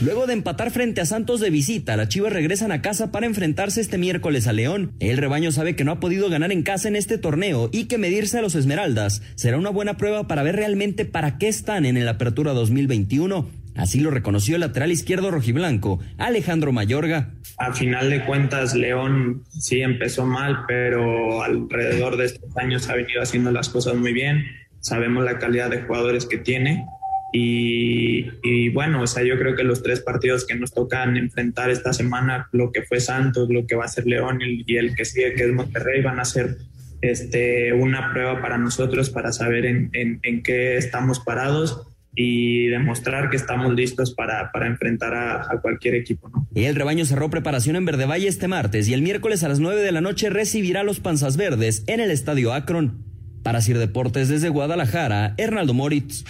Luego de empatar frente a Santos de visita, las Chivas regresan a casa para enfrentarse este miércoles a León. El rebaño sabe que no ha podido ganar en casa en este torneo y que medirse a los Esmeraldas será una buena prueba para ver realmente para qué están en el Apertura 2021. Así lo reconoció el lateral izquierdo rojiblanco, Alejandro Mayorga. A final de cuentas, León sí empezó mal, pero alrededor de estos años ha venido haciendo las cosas muy bien. Sabemos la calidad de jugadores que tiene. Y, bueno, o sea, yo creo que los tres partidos que nos tocan enfrentar esta semana, lo que fue Santos, lo que va a ser León y el que sigue, que es Monterrey, van a ser este, una prueba para nosotros para saber en, en, qué estamos parados y demostrar que estamos listos para, para enfrentar a, a, cualquier equipo. ¿no? El rebaño cerró preparación en Verde Valle este martes y el miércoles a las 9 de la noche recibirá a los Panzas Verdes en el Estadio Akron. Para Sir Deportes desde Guadalajara, Hernaldo Moritz.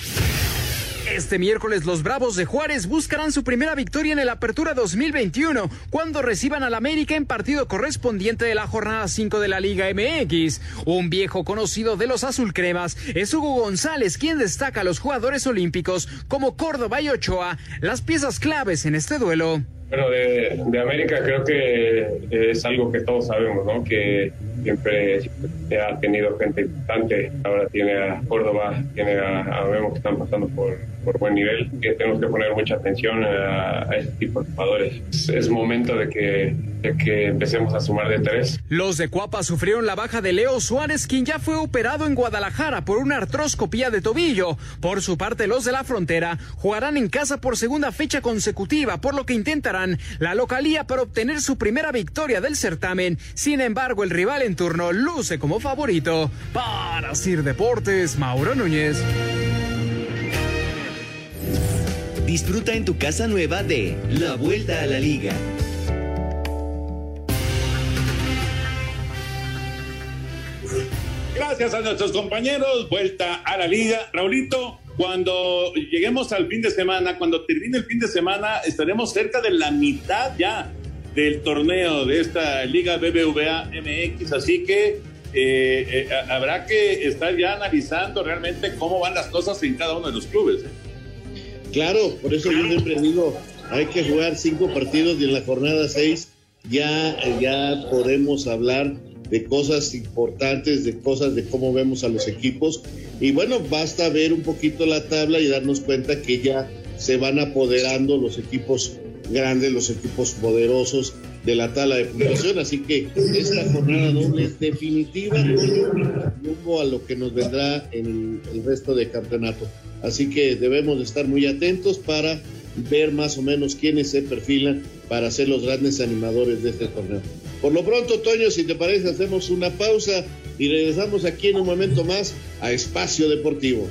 Este miércoles los Bravos de Juárez buscarán su primera victoria en el Apertura 2021 cuando reciban al América en partido correspondiente de la jornada 5 de la Liga MX. Un viejo conocido de los azulcremas es Hugo González quien destaca a los jugadores olímpicos como Córdoba y Ochoa, las piezas claves en este duelo. Bueno, de, América creo que es algo que todos sabemos, ¿no? Que siempre ha tenido gente importante. Ahora tiene a Córdoba, tiene a, a que están pasando por, por buen nivel, que tenemos que poner mucha atención a, ese tipo de jugadores. Es, momento de que, de que empecemos a sumar de tres. Los de Cuapa sufrieron la baja de Leo Suárez, quien ya fue operado en Guadalajara por una artroscopía de tobillo. Por su parte, los de la frontera jugarán en casa por segunda fecha consecutiva, por lo que intentarán la localía para obtener su primera victoria del certamen. Sin embargo, el rival en turno luce como favorito. Para Sir Deportes, Mauro Núñez. Disfruta en tu casa nueva de La Vuelta a la Liga. Gracias a nuestros compañeros, vuelta a la liga. Raulito, cuando lleguemos al fin de semana, cuando termine el fin de semana, estaremos cerca de la mitad ya del torneo de esta Liga BBVA MX, así que eh, eh, habrá que estar ya analizando realmente cómo van las cosas en cada uno de los clubes. ¿eh? Claro, por eso yo siempre digo, hay que jugar cinco partidos y en la jornada seis ya, ya podemos hablar de cosas importantes, de cosas de cómo vemos a los equipos. Y bueno, basta ver un poquito la tabla y darnos cuenta que ya se van apoderando los equipos grandes, los equipos poderosos de la tabla de puntuación. Así que esta jornada doble es definitiva rumbo a lo que nos vendrá en el resto del campeonato. Así que debemos de estar muy atentos para ver más o menos quiénes se perfilan para ser los grandes animadores de este torneo. Por lo pronto, Toño, si te parece, hacemos una pausa y regresamos aquí en un momento más a Espacio Deportivo.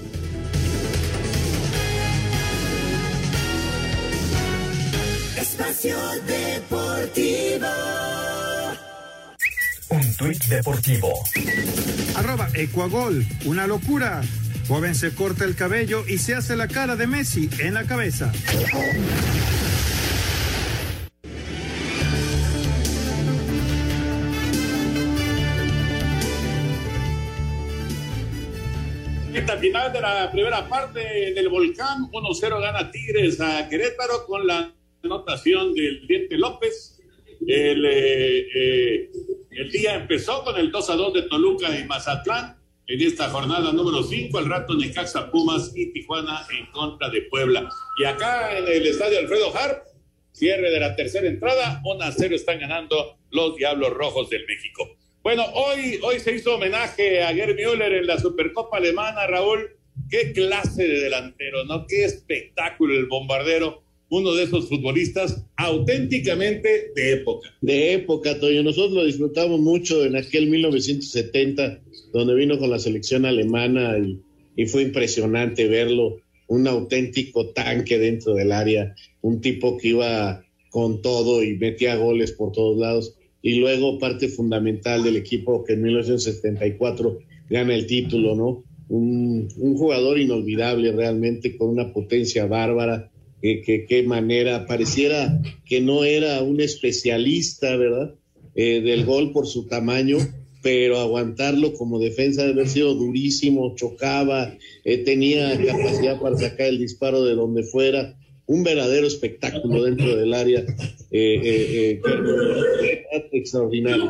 Espacio Deportivo. Un tuit deportivo. Arroba Ecuagol, una locura. Joven se corta el cabello y se hace la cara de Messi en la cabeza. Esta final de la primera parte del volcán, 1-0 gana Tigres a Querétaro con la anotación del Diente López. El, eh, eh, el día empezó con el 2 2 de Toluca y Mazatlán en esta jornada número 5, al rato Necaxa Pumas y Tijuana en contra de Puebla. Y acá en el estadio Alfredo Harp, cierre de la tercera entrada, 1 a 0 están ganando los Diablos Rojos del México. Bueno, hoy, hoy se hizo homenaje a Gerd Müller en la Supercopa Alemana, Raúl. Qué clase de delantero, ¿no? Qué espectáculo el bombardero uno de esos futbolistas auténticamente de época. De época, Toño. Nosotros lo disfrutamos mucho en aquel 1970, donde vino con la selección alemana y, fue impresionante verlo. Un auténtico tanque dentro del área, un tipo que iba con todo y metía goles por todos lados. Y luego parte fundamental del equipo que en 1974 gana el título, ¿no? Un jugador inolvidable realmente, con una potencia bárbara que qué manera, pareciera que no era un especialista, ¿verdad? Eh, del gol por su tamaño, pero aguantarlo como defensa debe haber sido durísimo, chocaba, eh, tenía capacidad para sacar el disparo de donde fuera, un verdadero espectáculo dentro del área, eh, extraordinario.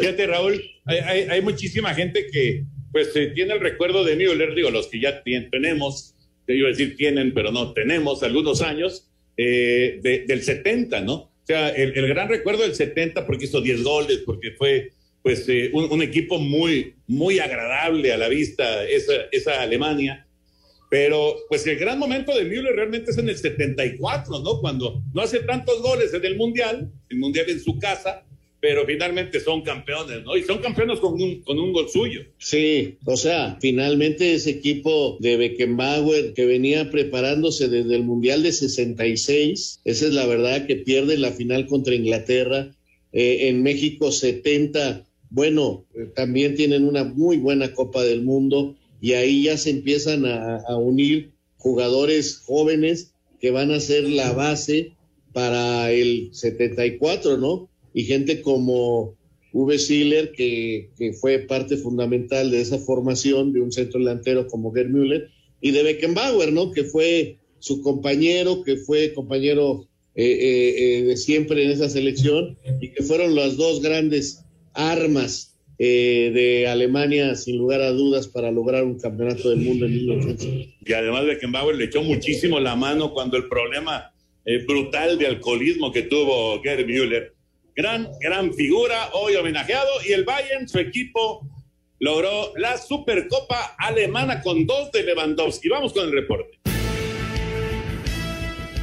Fíjate, Raúl, hay, hay, hay, muchísima gente que pues tiene el recuerdo de Müller, digo, los que ya tenemos, te iba a decir tienen, pero no, tenemos algunos años, eh, del 70, ¿no? O sea, el, gran recuerdo del 70 porque hizo 10 goles, porque fue pues eh, un, equipo muy, muy agradable a la vista, esa, esa Alemania. Pero pues el gran momento de Müller realmente es en el 74, ¿no? Cuando no hace tantos goles en el Mundial, el Mundial en su casa, pero finalmente son campeones, ¿no? Y son campeones con un, con un gol suyo. Sí, o sea, finalmente ese equipo de Beckenbauer que venía preparándose desde el Mundial de 66, esa es la verdad que pierde la final contra Inglaterra. Eh, en México 70, bueno, también tienen una muy buena Copa del Mundo y ahí ya se empiezan a, a unir jugadores jóvenes que van a ser la base para el 74, ¿no? Y gente como V. Siller, que, fue parte fundamental de esa formación de un centro delantero como Gerd Müller, y de Beckenbauer, ¿no? Que fue su compañero, que fue compañero eh, eh, eh, de siempre en esa selección, y que fueron las dos grandes armas de Alemania, sin lugar a dudas, para lograr un campeonato del mundo en 1900. Y además Beckenbauer le echó muchísimo la mano cuando el problema brutal de alcoholismo que tuvo Gerd Müller gran, gran figura, hoy homenajeado, y el Bayern, su equipo, logró la Supercopa Alemana con dos de Lewandowski. Vamos con el reporte.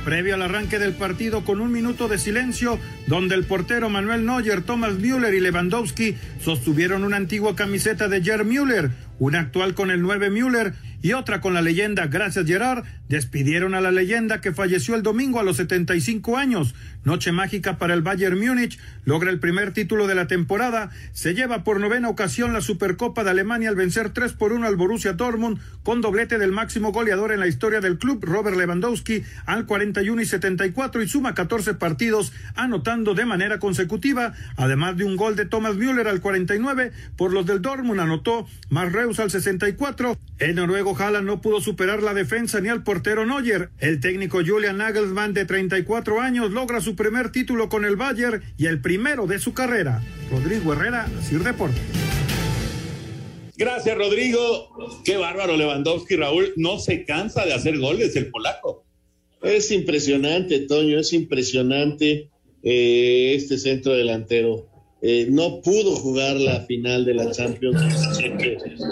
Previo al arranque del partido con un minuto de silencio, donde el portero Manuel Neuer, Thomas Müller y Lewandowski sostuvieron una antigua camiseta de Gerd Müller, una actual con el 9 Müller y otra con la leyenda Gracias Gerard, despidieron a la leyenda que falleció el domingo a los 75 años. Noche mágica para el Bayern Múnich, logra el primer título de la temporada, se lleva por novena ocasión la Supercopa de Alemania al vencer 3 por 1 al Borussia Dortmund con doblete del máximo goleador en la historia del club, Robert Lewandowski, al 41 y 74 y suma 14 partidos, anotando de manera consecutiva, además de un gol de Thomas Müller al 49, por los del Dortmund anotó Reus al 64. El noruego Haaland no pudo superar la defensa ni al portero Neuer. El técnico Julian Nagelsmann de 34 años logra su primer título con el Bayern y el primero de su carrera. Rodrigo Herrera, Sir Deportes. Gracias, Rodrigo. Qué bárbaro Lewandowski, Raúl. No se cansa de hacer goles el polaco. Es impresionante, Toño, es impresionante eh, este centro delantero. Eh, no pudo jugar la final de la Champions,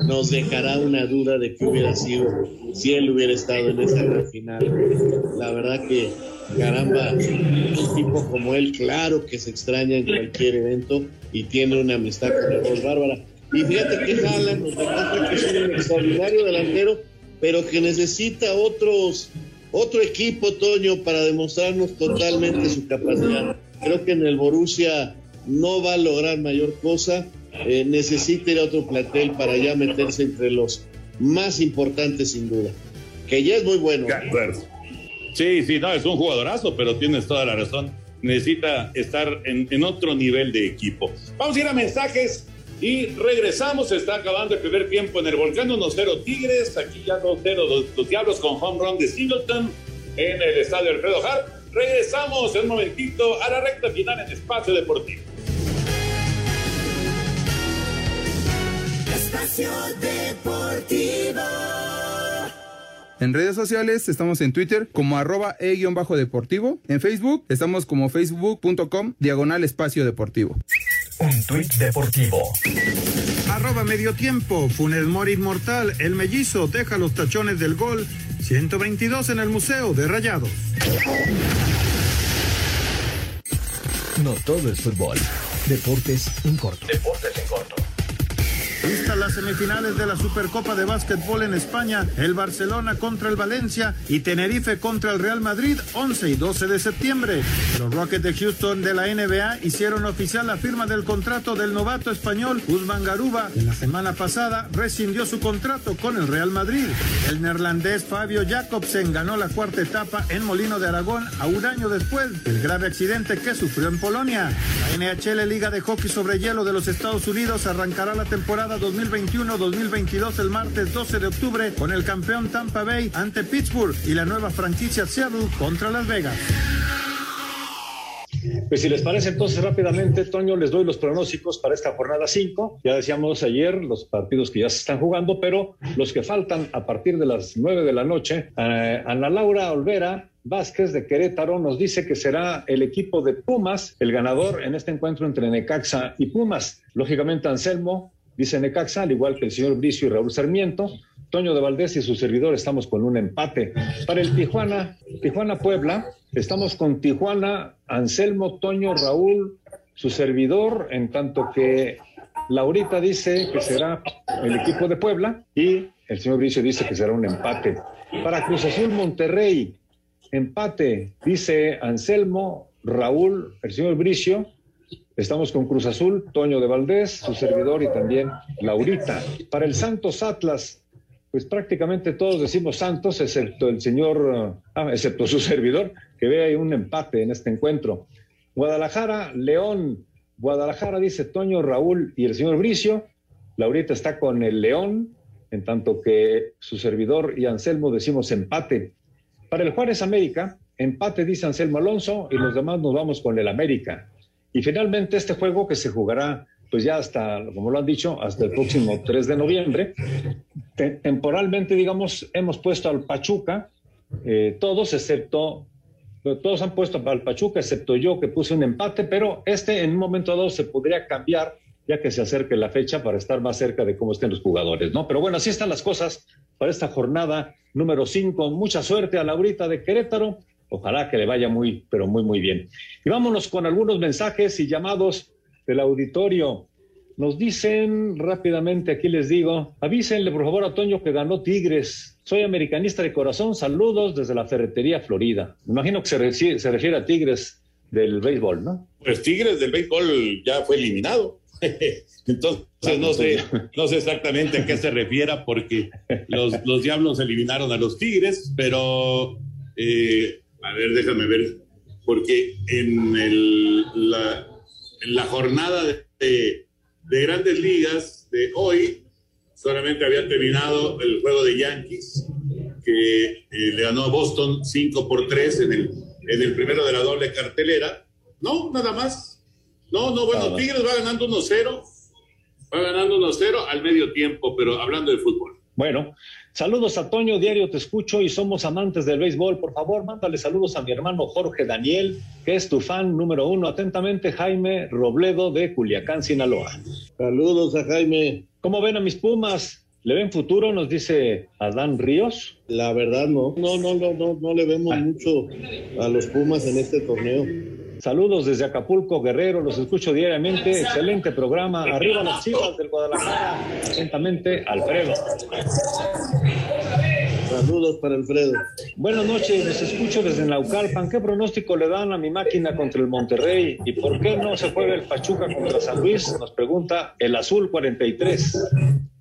nos dejará una duda de qué hubiera sido si él hubiera estado en esa final. La verdad que, caramba, un tipo como él, claro que se extraña en cualquier evento y tiene una amistad con el voz bárbara. Y fíjate que Haaland nos demuestra que es un extraordinario delantero, pero que necesita otros, otro equipo, Toño, para demostrarnos totalmente su capacidad. Creo que en el Borussia no va a lograr mayor cosa, eh, necesita ir a otro plantel para ya meterse entre los más importantes sin duda, que ya es muy bueno. Sí, sí, no, es un jugadorazo, pero tienes toda la razón. Necesita estar en, otro nivel de equipo. Vamos a ir a mensajes y regresamos. está acabando el primer tiempo en el Volcán 1-0 Tigres. Aquí ya 2-0 los, Diablos con home run de Singleton en el estadio Alfredo Hart. Regresamos en un momentito a la recta final en Espacio Deportivo. Deportivo. En redes sociales estamos en Twitter como arroba e-deportivo. En Facebook estamos como facebook.com diagonal espacio deportivo. Un tweet deportivo. Arroba medio tiempo. Funes Mori inmortal. El mellizo deja los tachones del gol. 122 en el Museo de Rayados. No todo es fútbol. Deportes en corto. Deportes en corto. Listas las semifinales de la Supercopa de Básquetbol en España, el Barcelona contra el Valencia y Tenerife contra el Real Madrid 11 y 12 de septiembre. Los Rockets de Houston de la NBA hicieron oficial la firma del contrato del novato español Guzmán Garuba. En la semana pasada rescindió su contrato con el Real Madrid. El neerlandés Fabio Jacobsen ganó la cuarta etapa en Molino de Aragón a un año después del grave accidente que sufrió en Polonia. La NHL Liga de Hockey sobre Hielo de los Estados Unidos arrancará la temporada 2021-2022 el martes 12 de octubre con el campeón Tampa Bay ante Pittsburgh y la nueva franquicia Seattle contra Las Vegas. Pues si les parece, entonces rápidamente, Toño, les doy los pronósticos para esta jornada 5. Ya decíamos ayer los partidos que ya se están jugando, pero los que faltan a partir de las 9 de la noche, eh, Ana Laura Olvera Vázquez de Querétaro nos dice que será el equipo de Pumas el ganador en este encuentro entre Necaxa y Pumas. Lógicamente, Anselmo dice Necaxa, al igual que el señor Bricio y Raúl Sarmiento. Toño de Valdés y su servidor estamos con un empate. Para el Tijuana, Tijuana Puebla, estamos con Tijuana, Anselmo, Toño, Raúl, su servidor, en tanto que Laurita dice que será el equipo de Puebla y el señor Bricio dice que será un empate. Para Cruz Azul Monterrey, empate, dice Anselmo, Raúl, el señor Bricio. Estamos con Cruz Azul, Toño de Valdés, su servidor y también Laurita. Para el Santos Atlas, pues prácticamente todos decimos Santos, excepto el señor, ah, excepto su [laughs] servidor, que ve ahí un empate en este encuentro. Guadalajara, León, Guadalajara dice Toño, Raúl y el señor Bricio. Laurita está con el León, en tanto que su servidor y Anselmo decimos empate. Para el Juárez América, empate dice Anselmo Alonso y los demás nos vamos con el América. Y finalmente este juego que se jugará pues ya hasta, como lo han dicho, hasta el próximo 3 de noviembre. temporalmente, digamos, hemos puesto al Pachuca, eh, todos excepto, todos han puesto al Pachuca, excepto yo que puse un empate, pero este en un momento dado se podría cambiar ya que se acerque la fecha para estar más cerca de cómo estén los jugadores, ¿no? Pero bueno, así están las cosas para esta jornada número 5. Mucha suerte a Laurita de Querétaro. Ojalá que le vaya muy, pero muy, muy bien. Y vámonos con algunos mensajes y llamados del auditorio. Nos dicen rápidamente, aquí les digo, avísenle por favor a Toño que ganó Tigres. Soy americanista de corazón, saludos desde la Ferretería Florida. Me imagino que se refiere, a Tigres del béisbol, ¿no? Pues Tigres del béisbol ya fue eliminado. [laughs] Entonces no sé, no sé exactamente a qué se refiera porque los, los diablos eliminaron a los Tigres, pero eh, a ver, déjame ver, porque en el, la, en la jornada de, de, grandes ligas de hoy, solamente había terminado el juego de Yankees, que eh, le ganó a Boston 5 por 3 en el, en el primero de la doble cartelera. No, nada más. No, no, bueno, Tigres va ganando 1-0, va ganando 1-0 al medio tiempo, pero hablando de fútbol. Bueno, Saludos a Toño, diario te escucho y somos amantes del béisbol. Por favor, mándale saludos a mi hermano Jorge Daniel, que es tu fan número uno. Atentamente, Jaime Robledo de Culiacán, Sinaloa. Saludos a Jaime. ¿Cómo ven a mis Pumas? ¿Le ven futuro? Nos dice Adán Ríos. La verdad no, no, no, no, no, no le vemos ah. mucho a los Pumas en este torneo. Saludos desde Acapulco, Guerrero, los escucho diariamente. Excelente programa. Arriba las chivas del Guadalajara. Atentamente, Alfredo. Saludos para Alfredo. Buenas noches, los escucho desde Naucalpan. ¿Qué pronóstico le dan a mi máquina contra el Monterrey? ¿Y por qué no se juega el Pachuca contra San Luis? Nos pregunta el Azul 43.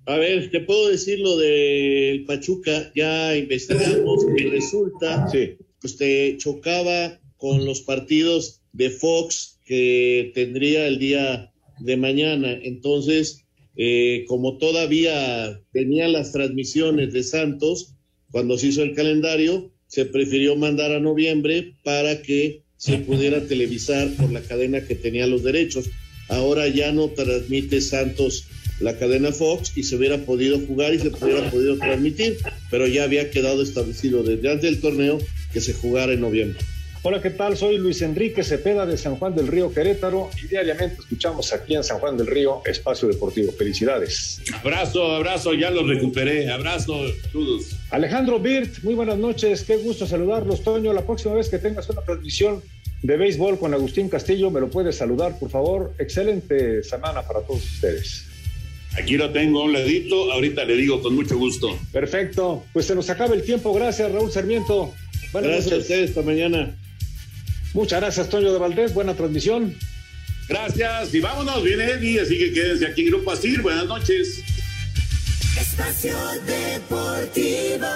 A ver, te puedo decir lo del Pachuca. Ya investigamos y resulta que te chocaba con los partidos de Fox que tendría el día de mañana. Entonces, eh, como todavía tenía las transmisiones de Santos, cuando se hizo el calendario, se prefirió mandar a noviembre para que se pudiera televisar por la cadena que tenía los derechos. Ahora ya no transmite Santos la cadena Fox y se hubiera podido jugar y se hubiera podido transmitir, pero ya había quedado establecido desde antes del torneo que se jugara en noviembre. Hola, ¿qué tal? Soy Luis Enrique Cepeda de San Juan del Río Querétaro y diariamente escuchamos aquí en San Juan del Río Espacio Deportivo. Felicidades. Abrazo, abrazo, ya lo recuperé. Abrazo, todos. Alejandro Birt, muy buenas noches. Qué gusto saludarlos, Toño. La próxima vez que tengas una transmisión de béisbol con Agustín Castillo, me lo puedes saludar, por favor. Excelente semana para todos ustedes. Aquí lo tengo a un ladito, ahorita le digo con mucho gusto. Perfecto, pues se nos acaba el tiempo. Gracias, Raúl Sarmiento. Gracias a ustedes, esta mañana. Muchas gracias, Toño de Valdés. Buena transmisión. Gracias. Y vámonos, viene Eddie, así que quédense aquí en Grupo Asir. Buenas noches. Espacio Deportivo.